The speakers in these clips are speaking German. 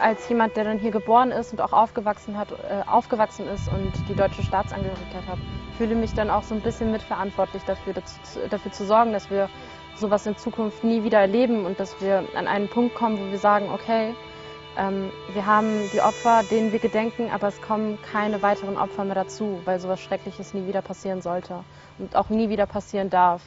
als jemand, der dann hier geboren ist und auch aufgewachsen, hat, äh, aufgewachsen ist und die deutsche Staatsangehörigkeit hat, fühle mich dann auch so ein bisschen mitverantwortlich dafür, dazu, dafür zu sorgen, dass wir sowas in Zukunft nie wieder erleben und dass wir an einen Punkt kommen, wo wir sagen, okay, ähm, wir haben die Opfer, denen wir gedenken, aber es kommen keine weiteren Opfer mehr dazu, weil sowas Schreckliches nie wieder passieren sollte und auch nie wieder passieren darf.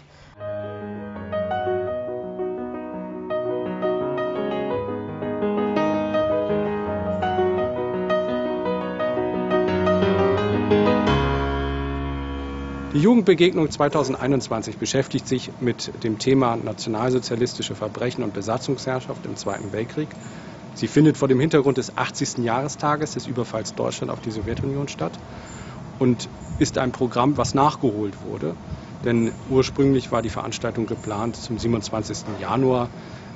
Die Jugendbegegnung 2021 beschäftigt sich mit dem Thema nationalsozialistische Verbrechen und Besatzungsherrschaft im Zweiten Weltkrieg. Sie findet vor dem Hintergrund des 80. Jahrestages des Überfalls Deutschland auf die Sowjetunion statt und ist ein Programm, was nachgeholt wurde. Denn ursprünglich war die Veranstaltung geplant zum 27. Januar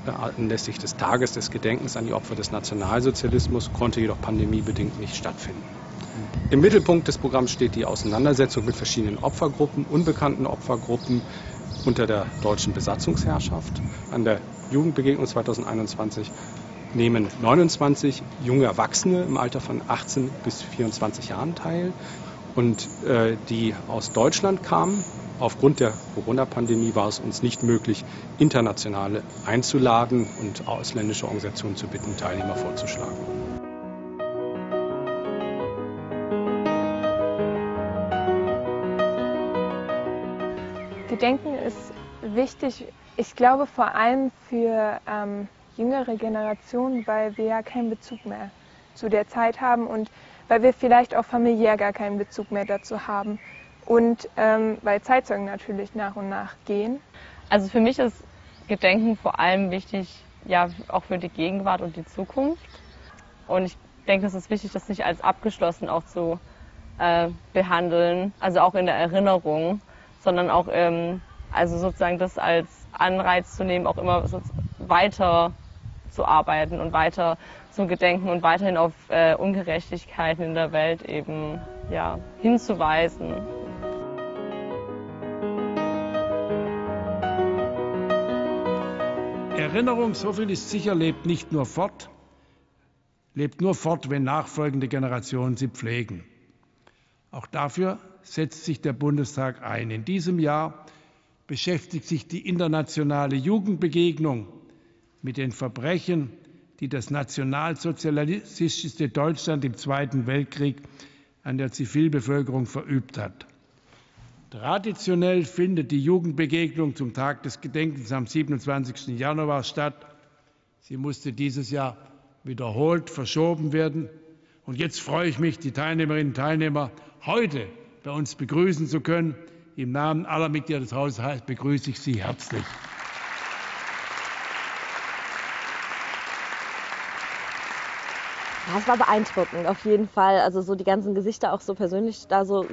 äh, anlässlich des Tages des Gedenkens an die Opfer des Nationalsozialismus, konnte jedoch pandemiebedingt nicht stattfinden. Im Mittelpunkt des Programms steht die Auseinandersetzung mit verschiedenen Opfergruppen, unbekannten Opfergruppen unter der deutschen Besatzungsherrschaft. An der Jugendbegegnung 2021 nehmen 29 junge Erwachsene im Alter von 18 bis 24 Jahren teil und äh, die aus Deutschland kamen. Aufgrund der Corona-Pandemie war es uns nicht möglich, internationale einzuladen und ausländische Organisationen zu bitten, Teilnehmer vorzuschlagen. Gedenken ist wichtig, ich glaube vor allem für ähm, jüngere Generationen, weil wir ja keinen Bezug mehr zu der Zeit haben und weil wir vielleicht auch familiär gar keinen Bezug mehr dazu haben und ähm, weil Zeitzeugen natürlich nach und nach gehen. Also für mich ist Gedenken vor allem wichtig, ja, auch für die Gegenwart und die Zukunft. Und ich denke, es ist wichtig, das nicht als abgeschlossen auch zu äh, behandeln, also auch in der Erinnerung, sondern auch ähm, also sozusagen das als Anreiz zu nehmen, auch immer weiter zu arbeiten und weiter zu gedenken und weiterhin auf äh, Ungerechtigkeiten in der Welt eben ja, hinzuweisen. Erinnerung, so viel ist sicher, lebt nicht nur fort, lebt nur fort, wenn nachfolgende Generationen sie pflegen. Auch dafür setzt sich der Bundestag ein. In diesem Jahr beschäftigt sich die internationale Jugendbegegnung mit den Verbrechen, die das nationalsozialistische Deutschland im Zweiten Weltkrieg an der Zivilbevölkerung verübt hat. Traditionell findet die Jugendbegegnung zum Tag des Gedenkens am 27. Januar statt. Sie musste dieses Jahr wiederholt verschoben werden. Und jetzt freue ich mich, die Teilnehmerinnen und Teilnehmer heute bei uns begrüßen zu können. Im Namen aller Mitglieder des Haushalts begrüße ich Sie herzlich. Ja, es war beeindruckend, auf jeden Fall. Also so die ganzen Gesichter auch so persönlich da so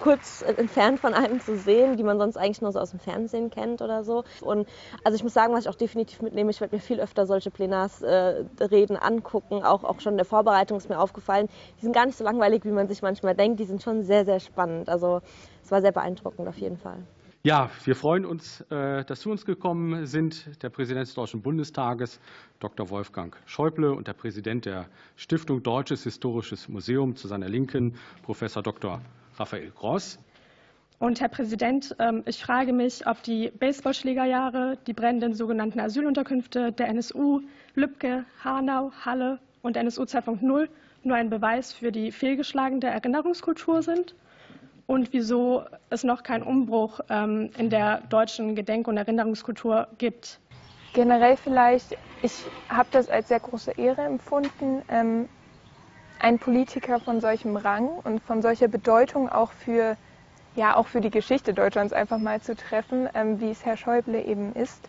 kurz entfernt von einem zu sehen, die man sonst eigentlich nur so aus dem Fernsehen kennt oder so. Und also ich muss sagen, was ich auch definitiv mitnehme, ich werde mir viel öfter solche Plenarsreden äh, angucken. Auch, auch schon in der Vorbereitung ist mir aufgefallen, die sind gar nicht so langweilig, wie man sich manchmal denkt. Die sind schon sehr, sehr spannend. Also es war sehr beeindruckend auf jeden Fall. Ja, wir freuen uns, äh, dass zu uns gekommen sind der Präsident des Deutschen Bundestages, Dr. Wolfgang Schäuble, und der Präsident der Stiftung Deutsches Historisches Museum zu seiner Linken, Professor Dr. Raphael Gross. Und Herr Präsident, ähm, ich frage mich, ob die Baseballschlägerjahre, die brennenden sogenannten Asylunterkünfte der NSU, Lübcke, Hanau, Halle und NSU 2.0 nur ein Beweis für die fehlgeschlagene Erinnerungskultur sind und wieso es noch keinen Umbruch ähm, in der deutschen Gedenk- und Erinnerungskultur gibt. Generell vielleicht, ich habe das als sehr große Ehre empfunden, einen Politiker von solchem Rang und von solcher Bedeutung auch für, ja, auch für die Geschichte Deutschlands einfach mal zu treffen, ähm, wie es Herr Schäuble eben ist.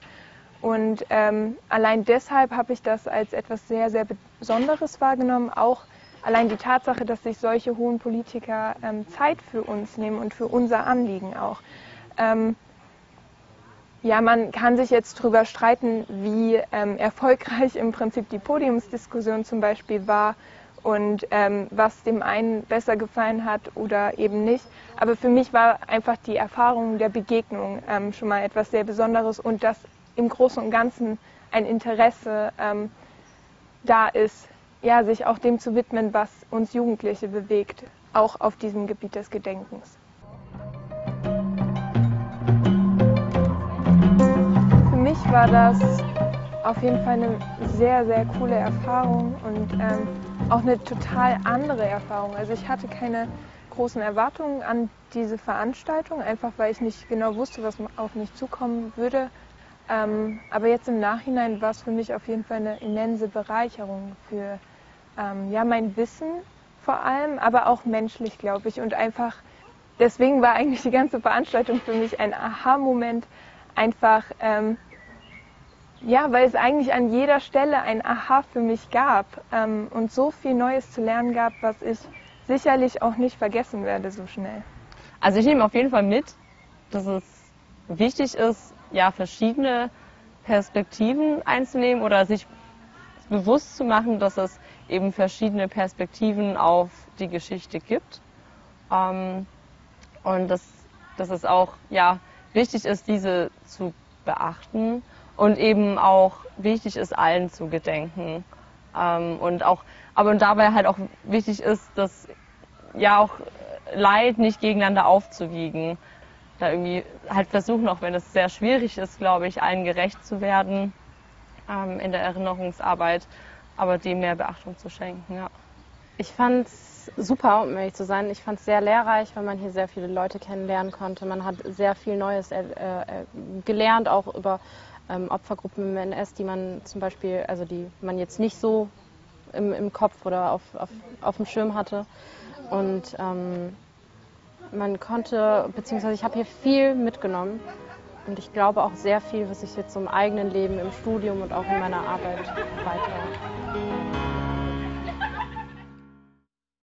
Und ähm, allein deshalb habe ich das als etwas sehr, sehr Besonderes wahrgenommen. Auch allein die Tatsache, dass sich solche hohen Politiker ähm, Zeit für uns nehmen und für unser Anliegen auch. Ähm, ja, man kann sich jetzt darüber streiten, wie ähm, erfolgreich im Prinzip die Podiumsdiskussion zum Beispiel war und ähm, was dem einen besser gefallen hat oder eben nicht. Aber für mich war einfach die Erfahrung der Begegnung ähm, schon mal etwas sehr Besonderes und dass im Großen und Ganzen ein Interesse ähm, da ist, ja, sich auch dem zu widmen, was uns Jugendliche bewegt, auch auf diesem Gebiet des Gedenkens. Für mich war das auf jeden Fall eine sehr, sehr coole Erfahrung und ähm, auch eine total andere Erfahrung. Also ich hatte keine großen Erwartungen an diese Veranstaltung, einfach weil ich nicht genau wusste, was auf mich zukommen würde. Ähm, aber jetzt im Nachhinein war es für mich auf jeden Fall eine immense Bereicherung für ähm, ja, mein Wissen vor allem, aber auch menschlich, glaube ich. Und einfach, deswegen war eigentlich die ganze Veranstaltung für mich ein Aha-Moment, einfach, ähm, ja, weil es eigentlich an jeder Stelle ein Aha für mich gab ähm, und so viel Neues zu lernen gab, was ich sicherlich auch nicht vergessen werde so schnell. Also ich nehme auf jeden Fall mit, dass es wichtig ist, ja, verschiedene Perspektiven einzunehmen oder sich bewusst zu machen, dass es eben verschiedene Perspektiven auf die Geschichte gibt. Ähm, und dass, dass es auch ja, wichtig ist, diese zu beachten und eben auch wichtig ist, allen zu gedenken. Ähm, und auch, aber dabei halt auch wichtig ist, dass ja auch Leid nicht gegeneinander aufzuwiegen. Da irgendwie halt versuchen, auch wenn es sehr schwierig ist, glaube ich, allen gerecht zu werden ähm, in der Erinnerungsarbeit, aber dem mehr Beachtung zu schenken. Ja. Ich fand es super, um ehrlich zu sein. Ich fand es sehr lehrreich, weil man hier sehr viele Leute kennenlernen konnte. Man hat sehr viel Neues äh, äh, gelernt, auch über ähm, Opfergruppen im NS, die man zum Beispiel, also die man jetzt nicht so im, im Kopf oder auf, auf, auf dem Schirm hatte. Und ähm, man konnte, beziehungsweise ich habe hier viel mitgenommen und ich glaube auch sehr viel, was ich jetzt im eigenen Leben, im Studium und auch in meiner Arbeit weiter